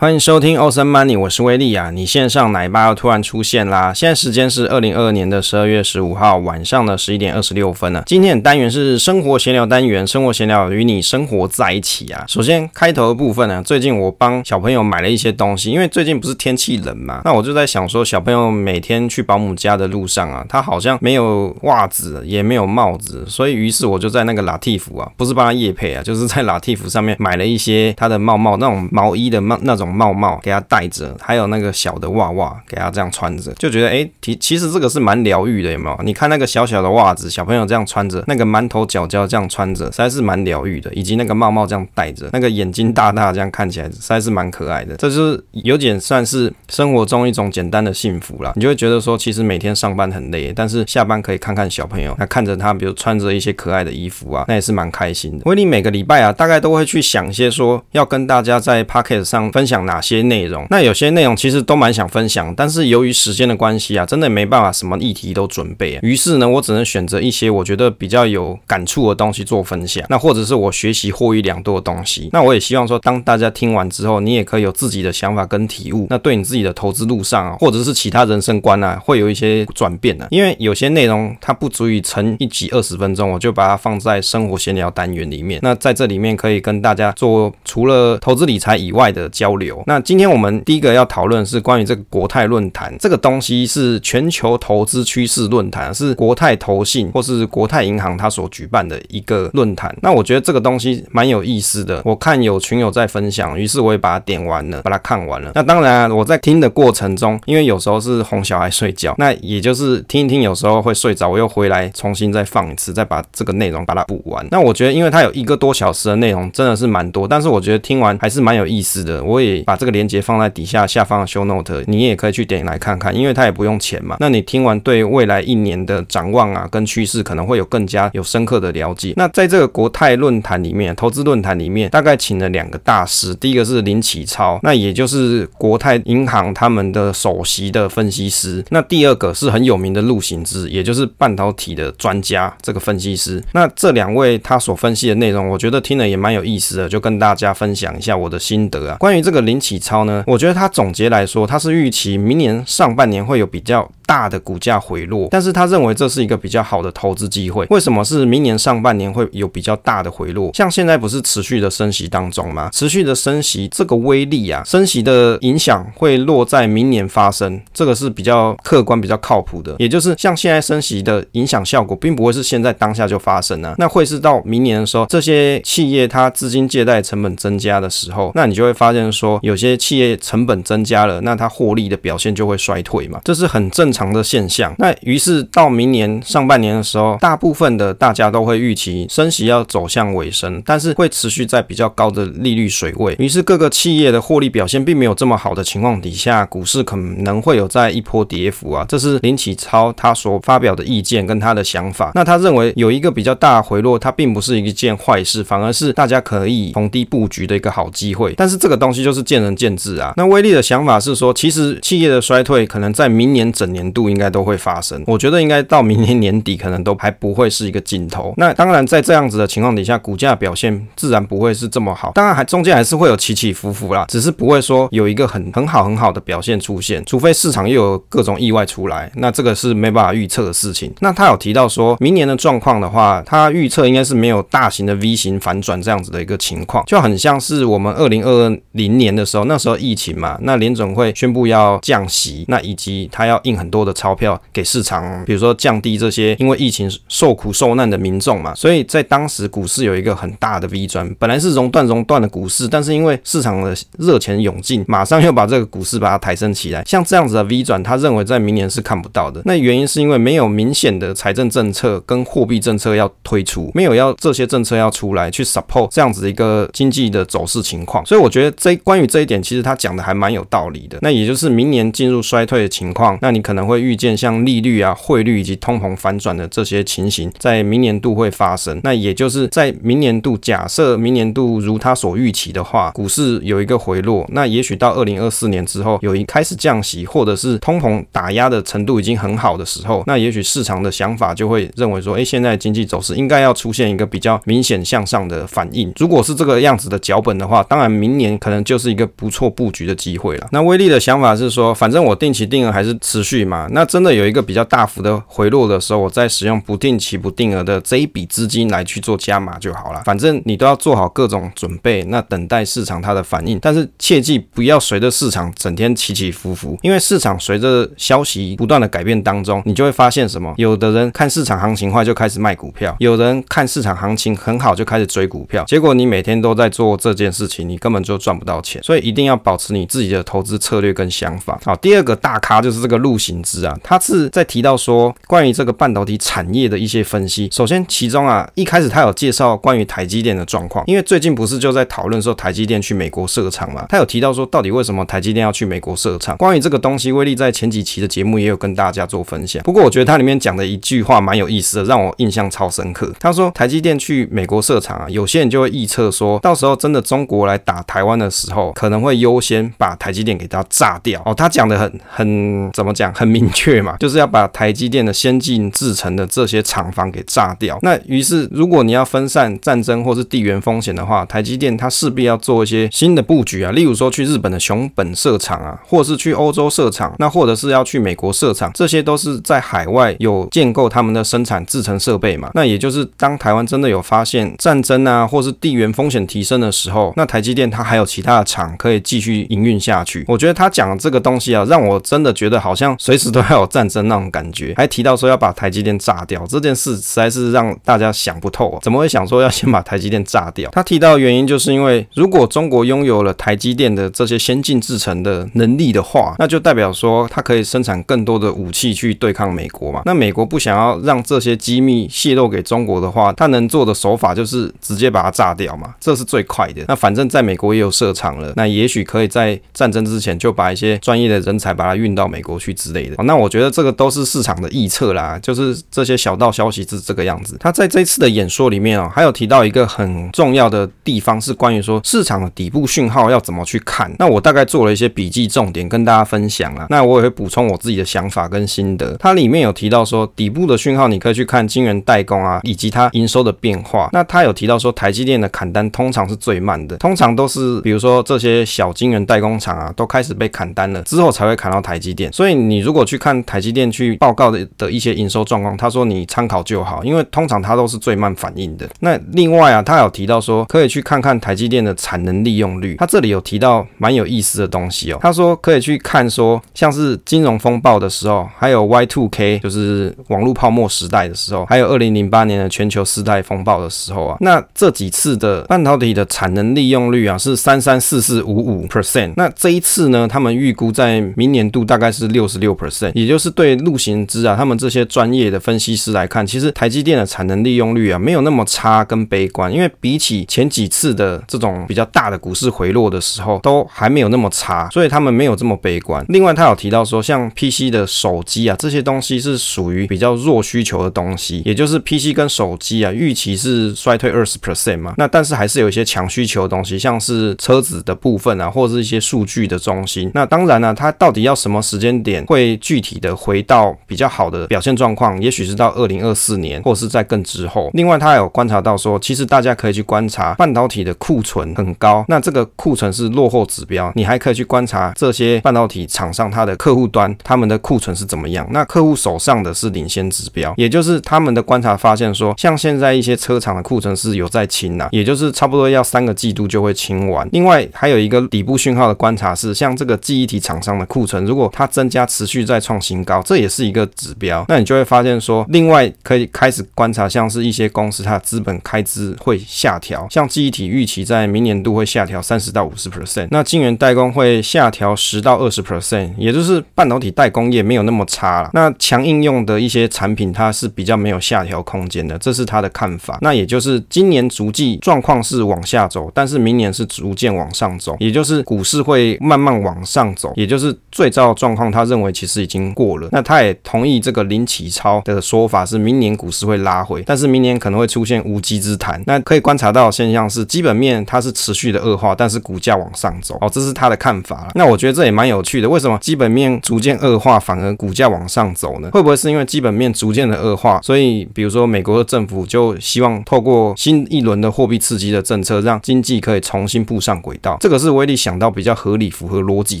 欢迎收听欧森 Money，我是威利啊。你线上奶爸又突然出现啦！现在时间是二零二二年的十二月十五号晚上的十一点二十六分了。今天的单元是生活闲聊单元，生活闲聊与你生活在一起啊。首先开头的部分呢，最近我帮小朋友买了一些东西，因为最近不是天气冷嘛，那我就在想说，小朋友每天去保姆家的路上啊，他好像没有袜子，也没有帽子，所以于是我就在那个拉蒂夫啊，不是帮他夜配啊，就是在拉蒂夫上面买了一些他的帽帽，那种毛衣的帽那种。帽帽给他戴着，还有那个小的袜袜给他这样穿着，就觉得哎，其其实这个是蛮疗愈的，有没有？你看那个小小的袜子，小朋友这样穿着，那个馒头角角这样穿着，实在是蛮疗愈的。以及那个帽帽这样戴着，那个眼睛大大这样看起来，实在是蛮可爱的。这就是有点算是生活中一种简单的幸福啦。你就会觉得说，其实每天上班很累，但是下班可以看看小朋友，那看着他，比如穿着一些可爱的衣服啊，那也是蛮开心的。威利每个礼拜啊，大概都会去想一些说要跟大家在 Podcast 上分享。哪些内容？那有些内容其实都蛮想分享，但是由于时间的关系啊，真的没办法什么议题都准备啊。于是呢，我只能选择一些我觉得比较有感触的东西做分享。那或者是我学习获益良多的东西。那我也希望说，当大家听完之后，你也可以有自己的想法跟体悟。那对你自己的投资路上啊，或者是其他人生观啊，会有一些转变啊。因为有些内容它不足以成一集二十分钟，我就把它放在生活闲聊单元里面。那在这里面可以跟大家做除了投资理财以外的交流。那今天我们第一个要讨论是关于这个国泰论坛，这个东西是全球投资趋势论坛，是国泰投信或是国泰银行它所举办的一个论坛。那我觉得这个东西蛮有意思的，我看有群友在分享，于是我也把它点完了，把它看完了。那当然啊，我在听的过程中，因为有时候是哄小孩睡觉，那也就是听一听，有时候会睡着，我又回来重新再放一次，再把这个内容把它补完。那我觉得，因为它有一个多小时的内容，真的是蛮多，但是我觉得听完还是蛮有意思的，我也。把这个链接放在底下下方的 show note，你也可以去点来看看，因为它也不用钱嘛。那你听完对未来一年的展望啊，跟趋势可能会有更加有深刻的了解。那在这个国泰论坛里面，投资论坛里面，大概请了两个大师，第一个是林启超，那也就是国泰银行他们的首席的分析师。那第二个是很有名的陆行之，也就是半导体的专家，这个分析师。那这两位他所分析的内容，我觉得听了也蛮有意思的，就跟大家分享一下我的心得啊。关于这个。林启超呢，我觉得他总结来说，他是预期明年上半年会有比较大的股价回落，但是他认为这是一个比较好的投资机会。为什么是明年上半年会有比较大的回落？像现在不是持续的升息当中吗？持续的升息这个威力啊，升息的影响会落在明年发生，这个是比较客观、比较靠谱的。也就是像现在升息的影响效果，并不会是现在当下就发生啊，那会是到明年的时候，这些企业它资金借贷成本增加的时候，那你就会发现说，有些企业成本增加了，那它获利的表现就会衰退嘛，这是很正常。常的现象，那于是到明年上半年的时候，大部分的大家都会预期升息要走向尾声，但是会持续在比较高的利率水位。于是各个企业的获利表现并没有这么好的情况底下，股市可能会有在一波跌幅啊。这是林启超他所发表的意见跟他的想法。那他认为有一个比较大的回落，它并不是一件坏事，反而是大家可以逢低布局的一个好机会。但是这个东西就是是见仁见智啊。那威力的想法是说，其实企业的衰退可能在明年整年。度应该都会发生，我觉得应该到明年年底可能都还不会是一个尽头。那当然，在这样子的情况底下，股价表现自然不会是这么好。当然，还中间还是会有起起伏伏啦，只是不会说有一个很很好很好的表现出现，除非市场又有各种意外出来，那这个是没办法预测的事情。那他有提到说，明年的状况的话，他预测应该是没有大型的 V 型反转这样子的一个情况，就很像是我们二零二零年年的时候，那时候疫情嘛，那联准会宣布要降息，那以及他要印很多。的钞票给市场，比如说降低这些因为疫情受苦受难的民众嘛，所以在当时股市有一个很大的 V 转，本来是熔断熔断的股市，但是因为市场的热钱涌进，马上又把这个股市把它抬升起来。像这样子的 V 转，他认为在明年是看不到的。那原因是因为没有明显的财政政策跟货币政策要推出，没有要这些政策要出来去 support 这样子一个经济的走势情况。所以我觉得这关于这一点，其实他讲的还蛮有道理的。那也就是明年进入衰退的情况，那你可能。会预见像利率啊、汇率以及通膨反转的这些情形，在明年度会发生。那也就是在明年度，假设明年度如他所预期的话，股市有一个回落，那也许到二零二四年之后，有一开始降息，或者是通膨打压的程度已经很好的时候，那也许市场的想法就会认为说，哎，现在经济走势应该要出现一个比较明显向上的反应。如果是这个样子的脚本的话，当然明年可能就是是一个不错布局的机会了。那威力的想法是说，反正我定期定额还是持续嘛，那真的有一个比较大幅的回落的时候，我再使用不定期不定额的这一笔资金来去做加码就好了。反正你都要做好各种准备，那等待市场它的反应。但是切记不要随着市场整天起起伏伏，因为市场随着消息不断的改变当中，你就会发现什么？有的人看市场行情坏就开始卖股票，有人看市场行情很好就开始追股票，结果你每天都在做这件事情，你根本就赚不到钱。所以一定要保持你自己的投资策略跟想法。好，第二个大咖就是这个陆行之啊，他是在提到说关于这个半导体产业的一些分析。首先，其中啊一开始他有介绍关于台积电的状况，因为最近不是就在讨论说台积电去美国设厂嘛，他有提到说到底为什么台积电要去美国设厂？关于这个东西，威力在前几期的节目也有跟大家做分享。不过我觉得他里面讲的一句话蛮有意思的，让我印象超深刻。他说台积电去美国设厂啊，有些人就会预测说，到时候真的中国来打台湾的时候，可能会优先把台积电给它炸掉。哦，他讲的很很怎么讲？很明确嘛，就是要把台积电的先进制程的这些厂房给炸掉。那于是如果你要分散战争或是地缘风险的话，台积电它势必要做一些新的布局啊，例如说去日本的熊本设厂啊，或是去欧洲设厂，那或者是要去美国设厂，这些都是在海外有建构他们的生产制程设备嘛。那也就是当台湾真的有发现战争啊，或是地缘风险提升的时候，那台积电它还有其他的厂可以继续营运下去。我觉得他讲这个东西啊，让我真的觉得好像随时都要有战争那种感觉。还提到说要把台积电炸掉这件事，实在是让大家想不透啊，怎么会想说要先把台积电炸掉？他提到的原因就是因为如果中国拥有了台积电的这些先进制程的能力的话，那就代表说它可以生产更多的武器去对抗美国嘛。那美国不想要让这些机密泄露给中国的话，他能做的手法就是直接把它炸掉嘛，这是最快的。那反正在美国也有设厂了，那也许可以在战争之前就把一些专业的人才把它运到美国去之类的。那我觉得这个都是市场的预测啦，就是这些小道消息是这个样子。他在这次的演说里面哦，还有提到一个很重要的地方是关于说市场的底部讯号要怎么去看。那我大概做了一些笔记重点跟大家分享啦。那我也会补充我自己的想法跟心得。它里面有提到说底部的讯号你可以去看晶圆代工啊，以及它营收的变化。那他有提到说台积电的砍单通常是最慢的，通常都是比如说这些小晶圆代工厂啊都开始被砍单了之后才会砍到台积电。所以你如果去看台积电去报告的的一些营收状况，他说你参考就好，因为通常它都是最慢反应的。那另外啊，他有提到说可以去看看台积电的产能利用率，他这里有提到蛮有意思的东西哦。他说可以去看说像是金融风暴的时候，还有 Y2K 就是网络泡沫时代的时候，还有二零零八年的全球次贷风暴的时候啊，那这几次的半导体的产能利用率啊是三三四四五五 percent。那这一次呢，他们预估在明年度大概是六十六 percent，也就是对陆行之啊他们这些专业的分析师来看，其实台积电的产能利用率啊没有那么差跟悲观，因为比起前几次的这种比较大的股市回落的时候，都还没有那么差，所以他们没有这么悲观。另外，他有提到说，像 PC 的手机啊这些东西是属于比较弱需求的东西，也就是 PC 跟手机啊预期是衰退二十 percent 嘛，那但是还是有一些强需求的东西，像是车子的部分啊，或者是一些数据的中心。那当然呢、它到底要什么时间点会具体的回到比较好的表现状况？也许是到二零二四年，或者是在更之后。另外，他有观察到说，其实大家可以去观察半导体的库存很高，那这个库存是落后指标。你还可以去观察这些半导体厂商它的客户端他们的库存是怎么样。那客户手上的是领先指标，也就是他们的观察发现说，像现在一些车厂的库存是有在清呐，也就是差不多要三个季度就会清完。另外还有一个底部讯号的观察是，像这个记忆体厂商的库存，如果它增加持续再创新高，这也是一个指标。那你就会发现说，另外可以开始观察，像是一些公司它的资本开支会下调，像记忆体预期在明年度会下调三十到五十 percent，那晶圆代工会下调十到二十 percent，也就是半导体代工业没有那么差了。那强应用的一些产品，它是比较没有下调空间的，这是他的看法。那也就是今年逐季状况是往下走，但是明年是逐渐往上走，也就是股市会慢慢往上走，也就是最糟的状况，他认为其实已经过了。那他也同意这个林启超的说法，是明年股市会拉回，但是明年可能会出现无稽之谈。那可以观察到的现象是，基本面它是持续的恶化，但是股价往上走。哦，这是他的看法了。那我觉得这也蛮有趣的，为什么基本面逐渐恶化，反而股价往上走呢？会不会是因为基本面逐渐的恶化，所以比如说美国的政府就希望透过新一轮的货币刺激的政策，让经济可以重新步上轨道？这个是威力想到比较合理、符合逻辑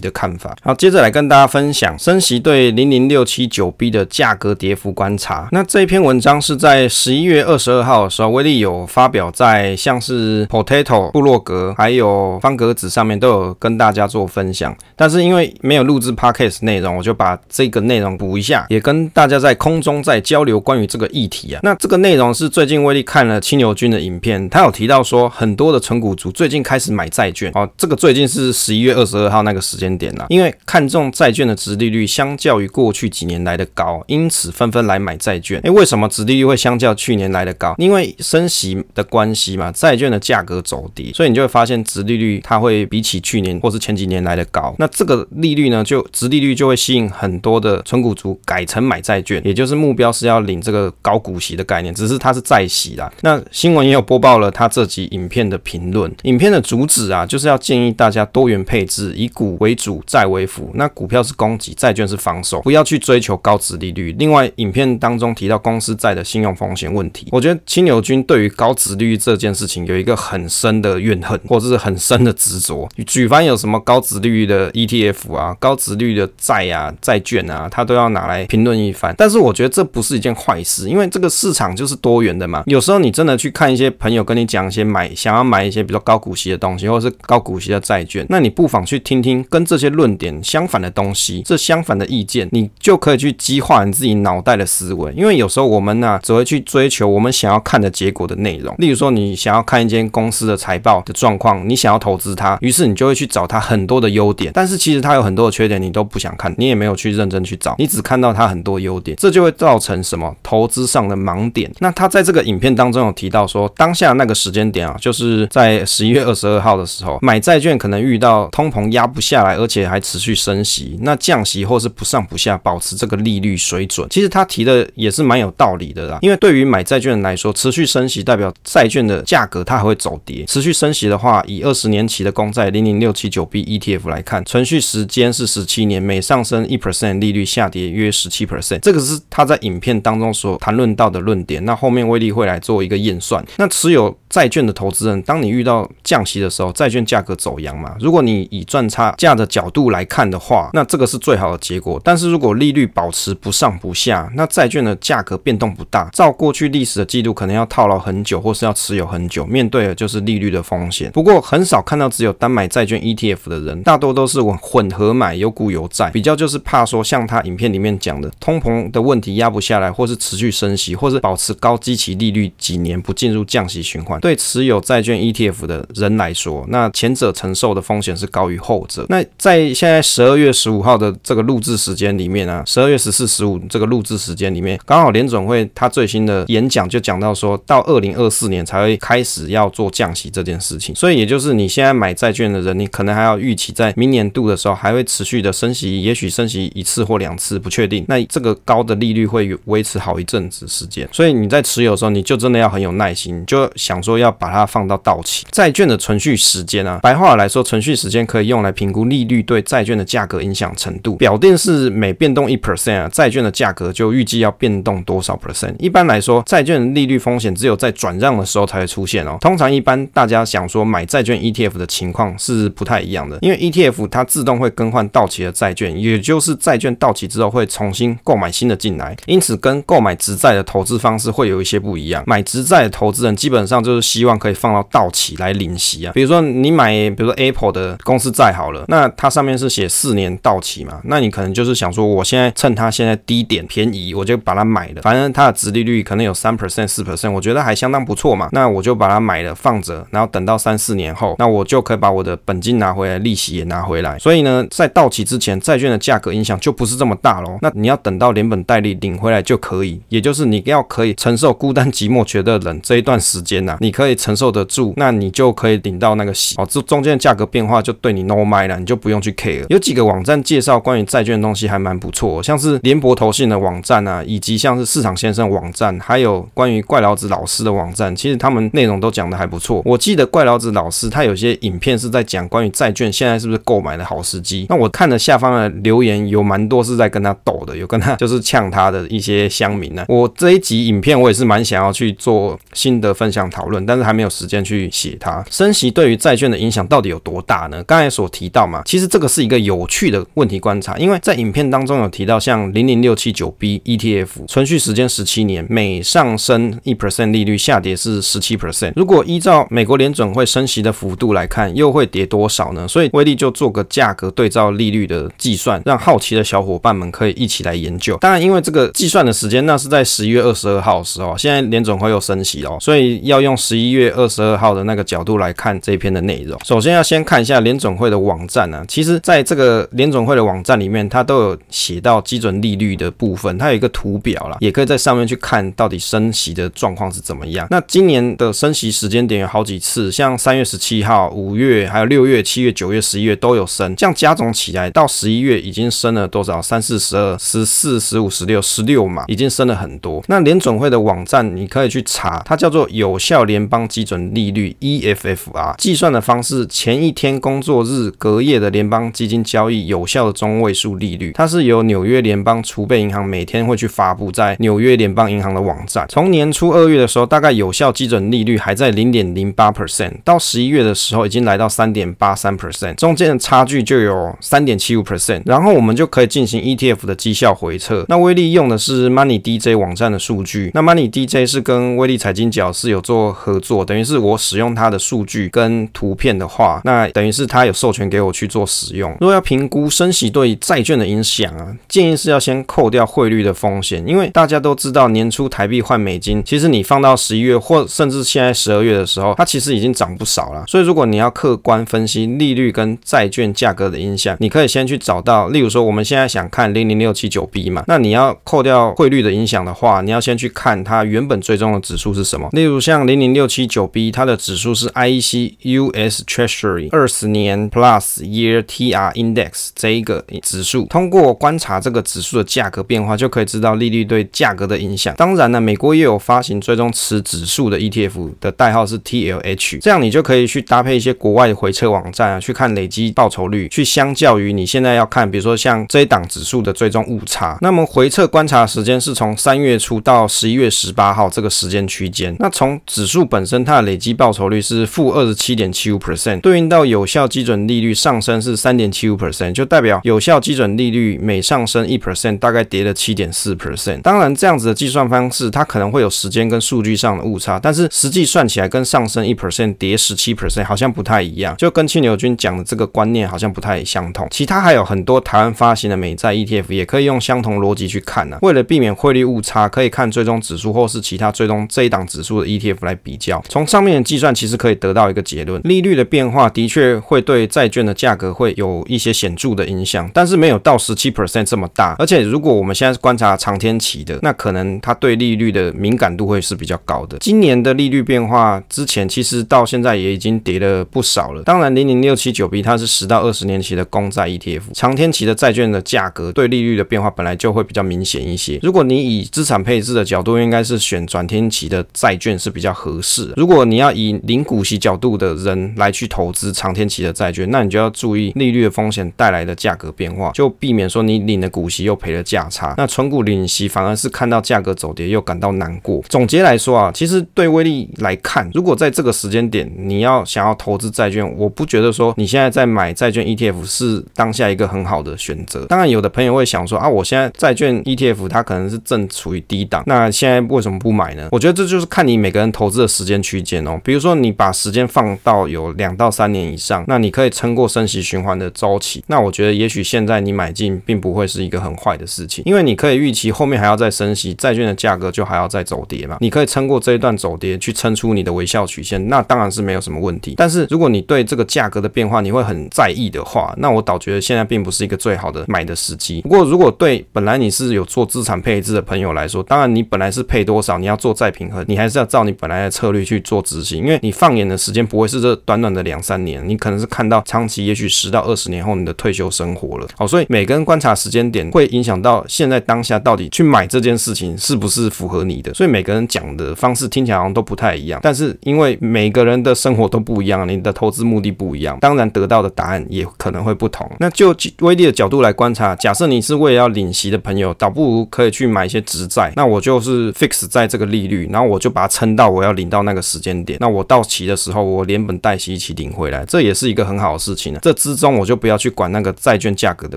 的看法。好，接着来跟大家分享升息对零零六七九 B 的价格跌幅观察。那这一篇文章是在十一月二十二号的时候，威力有发表在像是 Potato 部落格还有方格子上面都有跟大家做分享。但是因为没有录制 Podcast 内容，我就把这个内容补一下，也跟大家在空中再交流关于这个议题啊。那这个内容是最近威力看了青牛军的影片，他有提到说很多的存股族最近开始买债券哦，这个最近是十一月二十二号那个时间点了，因为看中债券的殖利率相较于过去几年来的高，因此纷纷来买债券。诶，为什么殖利率会相较去年来的高？因为升息的关系嘛，债券的价格走低，所以你就会发现殖利率它会比起去年或是前几年来的高。那这个利率呢，就殖利率就会吸引很多的存股族改成买债券，也就是目标是要领这个高股息的概念，只是它是债息啦。那新闻也有播报了他这集影片的评论，影片的主旨啊，就是要建议大家多元配置，以股为主，债为辅。那股票是攻击，债券是防守，不要去追求高值利率。另外，影片当中提到公司债的信用风险问题，我觉得青牛军对于高值利率这件事情有一个很深的怨恨，或者是很深的执着。举凡有什么高值利率的 ETF 啊，高值利率的债啊、债券啊，他都要拿来评论一番。但是我觉得这不是一件坏事，因为这个市场就是多元的嘛。有时候你真的去看一些朋友跟你讲一些买想要买一些比较高股息的东西，或者是高股息的债券，那你不妨去听听跟这些论点相反的东西，这相反的意见，你就可以去激化你自己脑袋的思维。因为有时候我们呢、只会去追求我们想要看的结果的内容。例如说，你想要看一间公司的财报的状况，你想要投资它，于是你就会去找它很多的优点，但是其实它有很多的缺点，你都不想看，你也没有去认真去找，你只看到它很多优点，这就会造成什么投资上的盲点。那他在这个影片当中有提到说，当下那个时间点啊，就是在十一月二十二号的时候，买债券可能遇到通膨压不下来，而且还持续升息，那降息或是不上不下，保持这个利率水准。其实他提的也是蛮有道理的啦，因为对于买债券来说，持续升息代表债券的价格它还会走跌。持续升息的话，以二十年期的公债零零六七九 B ETF 来看，存续时间是十七年，每上升一 percent，利率下跌约十七 percent。这个是他在影片当中所谈论到的论点。那后面威力会来做一个验算。那持有债券的投资人，当你遇到降息的时候，债券价价格走扬嘛。如果你以赚差价的角度来看的话，那这个是最好的结果。但是如果利率保持不上不下，那债券的价格变动不大，照过去历史的记录，可能要套牢很久，或是要持有很久，面对的就是利率的风险。不过很少看到只有单买债券 ETF 的人，大多都是混合买，有股有债。比较就是怕说像他影片里面讲的，通膨的问题压不下来，或是持续升息，或是保持高基期利率几年不进入降息循环。对持有债券 ETF 的人来说，那前前者承受的风险是高于后者。那在现在十二月十五号的这个录制时间里面啊，十二月十四、十五这个录制时间里面，刚好联总会他最新的演讲就讲到说，到二零二四年才会开始要做降息这件事情。所以也就是你现在买债券的人，你可能还要预期在明年度的时候还会持续的升息，也许升息一次或两次，不确定。那这个高的利率会维持好一阵子时间。所以你在持有的时候，你就真的要很有耐心，就想说要把它放到到期。债券的存续时间啊，白话来说，存续时间可以用来评估利率对债券的价格影响程度。表定是每变动一 percent 啊，债券的价格就预计要变动多少 percent。一般来说，债券利率风险只有在转让的时候才会出现哦。通常一般大家想说买债券 ETF 的情况是不太一样的，因为 ETF 它自动会更换到期的债券，也就是债券到期之后会重新购买新的进来，因此跟购买直债的投资方式会有一些不一样。买直债的投资人基本上就是希望可以放到到期来领息啊。比如说你买，比如说 Apple 的公司债好了，那它上面是写四年到期嘛，那你可能就是想说，我现在趁它现在低点便宜，我就把它买了，反正它的值利率可能有三 percent、四 percent，我觉得还相当不错嘛，那我就把它买了放着，然后等到三四年后，那我就可以把我的本金拿回来，利息也拿回来。所以呢，在到期之前，债券的价格影响就不是这么大喽。那你要等到连本带利领回来就可以，也就是你要可以承受孤单寂寞觉得冷这一段时间呐、你可以承受得住，那你就可以领到那个息哦。中间的价格变化就对你 no mind 了，你就不用去 care。有几个网站介绍关于债券的东西还蛮不错，像是联博投信的网站啊，以及像是市场先生网站，还有关于怪老子老师的网站，其实他们内容都讲的还不错。我记得怪老子老师他有些影片是在讲关于债券现在是不是购买的好时机。那我看了下方的留言有蛮多是在跟他斗的，有跟他 就是呛他的一些乡民呢。我这一集影片我也是蛮想要去做新的分享讨论，但是还没有时间去写它。升息对于债券的影影响到底有多大呢？刚才所提到嘛，其实这个是一个有趣的问题观察，因为在影片当中有提到，像零零六七九 B ETF 存续时间十七年，每上升一 percent 利率下跌是十七 percent。如果依照美国联准会升息的幅度来看，又会跌多少呢？所以威力就做个价格对照利率的计算，让好奇的小伙伴们可以一起来研究。当然，因为这个计算的时间那是在十一月二十二号的时候，现在联准会又升息哦，所以要用十一月二十二号的那个角度来看这一篇的内容。首先要先看一下联准会的网站呢、啊，其实在这个联准会的网站里面，它都有写到基准利率的部分，它有一个图表啦，也可以在上面去看到底升息的状况是怎么样。那今年的升息时间点有好几次，像三月十七号、五月、还有六月、七月、九月、十一月都有升，这样加总起来到十一月已经升了多少？三四十二、十四、十五、十六、十六嘛，已经升了很多。那联准会的网站你可以去查，它叫做有效联邦基准利率 （EFFR），计算的方是前一天工作日隔夜的联邦基金交易有效的中位数利率，它是由纽约联邦储备银行每天会去发布在纽约联邦银行的网站。从年初二月的时候，大概有效基准利率还在零点零八 percent，到十一月的时候已经来到三点八三 percent，中间的差距就有三点七五 percent。然后我们就可以进行 ETF 的绩效回测。那威利用的是 Money DJ 网站的数据。那 Money DJ 是跟威利财经角是有做合作，等于是我使用它的数据跟图片的话，那等于是他有授权给我去做使用。如果要评估升息对债券的影响啊，建议是要先扣掉汇率的风险，因为大家都知道年初台币换美金，其实你放到十一月或甚至现在十二月的时候，它其实已经涨不少了。所以如果你要客观分析利率跟债券价格的影响，你可以先去找到，例如说我们现在想看零零六七九 B 嘛，那你要扣掉汇率的影响的话，你要先去看它原本追踪的指数是什么。例如像零零六七九 B，它的指数是 IEC US Treasury 二十年 Plus Year TR Index 这一个指数。通过观察这个指数的价格变化，就可以知道利率对价格的影响。当然呢，美国也有发行追踪此指数的 ETF 的代号是 TLH，这样你就可以去搭配一些国外的回测网站啊，去看累积报酬率，去相较于你现在要看，比如说像这一档指数的追踪误差。那么回测观察时间是从三月初到十一月十八号这个时间区间。那从指数本身它的累积报酬率是负二十七点七五 percent，对应到有效基准利率上升是三点七五 percent，就代表有效基准利率每上升一 percent，大概跌了七点四 percent。当然，这样子的计算方式它可能会有时间跟数据上的误差，但是实际算起来跟上升一 percent 跌十七 percent 好像不太一样，就跟庆牛君讲的这个观念好像不太相同。其他还有很多台湾发行的美债 ETF 也可以用相同逻辑去看呢、啊。为了避免汇率误差，可以看追踪指数或是其他追踪这一档指数的 ETF 来比较。从上面的计算其实可以得到一个结论：利率的变化的确会对债券的价格会有一些显著的影响，但是没有到十七 percent 这么大。而且如果我们现在观察长天期的，那可能它对利率的敏感度会是比较高的。今年的利率变化之前其实到现在也已经跌了不少了。当然，零零六七九 B 它是十到二十年期的公债 ETF，长天期的债券的价格对利率的变化本来就会比较明显一些。如果你以资产配置的角度，应该是选转天期的债券是比较合适。如果你要以零股息角度的人来去投资长天期的债券，那你就要注意利率的风险带来的价格变化，就避免说你领了股息又赔了价差。那存股领息反而是看到价格走跌又感到难过。总结来说啊，其实对威利来看，如果在这个时间点你要想要投资债券，我不觉得说你现在在买债券 ETF 是当下一个很好的选择。当然，有的朋友会想说啊，我现在债券 ETF 它可能是正处于低档，那现在为什么不买呢？我觉得这就是看你每个人投资的时间区间哦。比如说你把时间放到有两到三年以上，那你可以撑过升息循环的周期。那我觉得也许现在你买进并不会是一个很坏的事情，因为你可以预期后面还要再升息，债券的价格就还要再走跌嘛。你可以撑过这一段走跌，去撑出你的微笑曲线，那当然是没有什么问题。但是如果你对这个价格的变化你会很在意的话，那我倒觉得现在并不是一个最好的买的时机。不过如果对本来你是有做资产配置的朋友来说，当然你本来是配多少，你要做再平衡，你还是要照你本来的策略去做执行，因为你放眼的时间不会是这短短短的两三年，你可能是看到长期，也许十到二十年后你的退休生活了。好，所以每个人观察时间点会影响到现在当下到底去买这件事情是不是符合你的，所以每个人讲的方式听起来好像都不太一样，但是因为每个人的生活都不一样，你的投资目的不一样，当然得到的答案也可能会不同。那就威利的角度来观察，假设你是为了要领息的朋友，倒不如可以去买一些直债，那我就是 fix 在这个利率，然后我就把它撑到我要领到那个时间点，那我到期的时候，我连本带息。一起领回来，这也是一个很好的事情呢。这之中我就不要去管那个债券价格的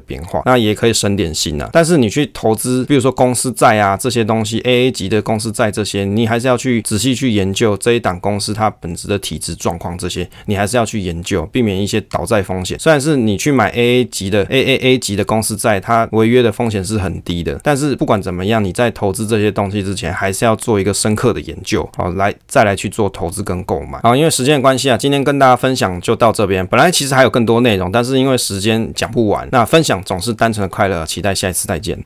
变化，那也可以省点心啊。但是你去投资，比如说公司债啊这些东西，AA 级的公司债这些，你还是要去仔细去研究这一档公司它本质的体质状况，这些你还是要去研究，避免一些倒债风险。虽然是你去买 AA 级的 AAA 级的公司债，它违约的风险是很低的，但是不管怎么样，你在投资这些东西之前，还是要做一个深刻的研究，好，来再来去做投资跟购买。好，因为时间的关系啊，今天跟大家分享就到这边。本来其实还有更多内容，但是因为时间讲不完，那分享总是单纯的快乐。期待下一次再见。